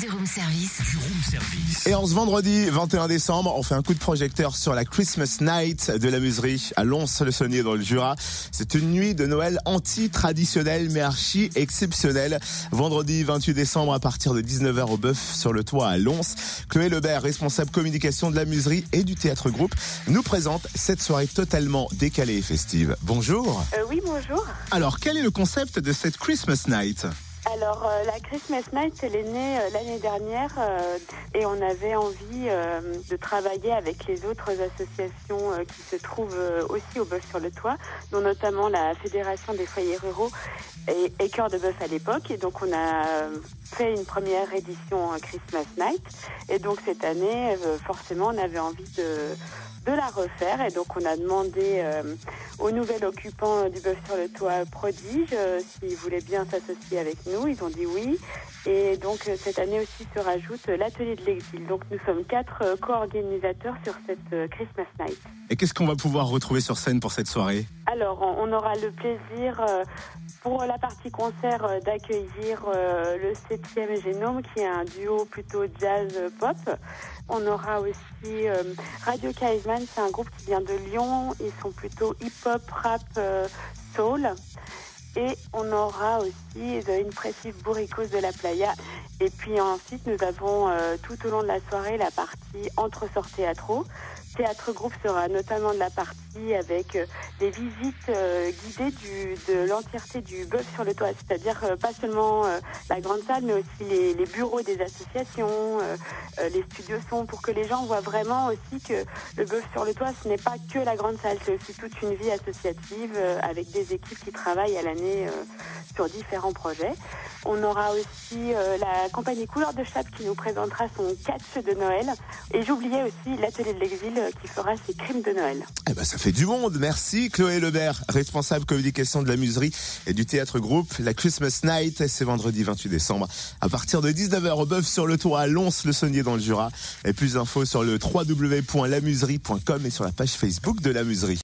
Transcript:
Du room service. Du room service. Et en ce vendredi 21 décembre, on fait un coup de projecteur sur la Christmas Night de la Muserie à Lons-le-Saunier dans le Jura. C'est une nuit de Noël anti-traditionnelle mais archi exceptionnelle. Vendredi 28 décembre à partir de 19h au Bœuf sur le toit à Lons. Chloé Lebert, responsable communication de la Muserie et du Théâtre Groupe, nous présente cette soirée totalement décalée et festive. Bonjour. Euh, oui, bonjour. Alors, quel est le concept de cette Christmas Night? Alors, euh, la Christmas Night, elle est née euh, l'année dernière euh, et on avait envie de travailler avec les autres associations qui se trouvent aussi au Bœuf sur le Toit, dont notamment la Fédération des foyers ruraux et, et Cœur de Bœuf à l'époque. Et donc, on a fait une première édition Christmas Night. Et donc, cette année, forcément, on avait envie de de la refaire et donc on a demandé au nouvel occupant du bœuf sur le toit prodige euh, s'ils voulaient bien s'associer avec nous. Ils ont dit oui et donc euh, cette année aussi se rajoute l'atelier de l'exil. Donc nous sommes quatre euh, co-organisateurs sur cette Christmas Night. Et qu'est-ce qu'on va pouvoir retrouver sur scène pour cette soirée? Alors, on aura le plaisir euh, pour la partie concert euh, d'accueillir euh, le 7e Génome, qui est un duo plutôt jazz-pop. On aura aussi Radio Kaisman, c'est un groupe qui vient de Lyon. Ils sont plutôt hip-hop, rap, soul. Et on aura aussi The Impressive Burricos de la Playa. Et puis ensuite, nous avons euh, tout au long de la soirée la partie entre-sorts théâtraux. Théâtre groupe sera notamment de la partie avec euh, des visites euh, guidées de l'entièreté du bœuf sur le toit, c'est-à-dire pas seulement la grande salle, mais aussi les, bureaux des associations, les studios son, pour que les gens voient vraiment aussi que le bœuf sur le toit, ce n'est pas que la grande salle, c'est aussi toute une vie associative avec des équipes qui travaillent à l'année euh, sur différents projets. On aura aussi euh, la compagnie Couleur de Chape qui nous présentera son catch de Noël. Et j'oubliais aussi l'atelier de l'exil euh, qui fera ses crimes de Noël. Eh ben, ça fait du monde. Merci Chloé Lebert, responsable communication de la Muserie et du Théâtre Groupe. La Christmas Night, c'est vendredi 28 décembre à partir de 19h au Bœuf sur le toit à Lons-le-Saunier dans le Jura. Et plus d'infos sur le www.lamuserie.com et sur la page Facebook de la Muserie.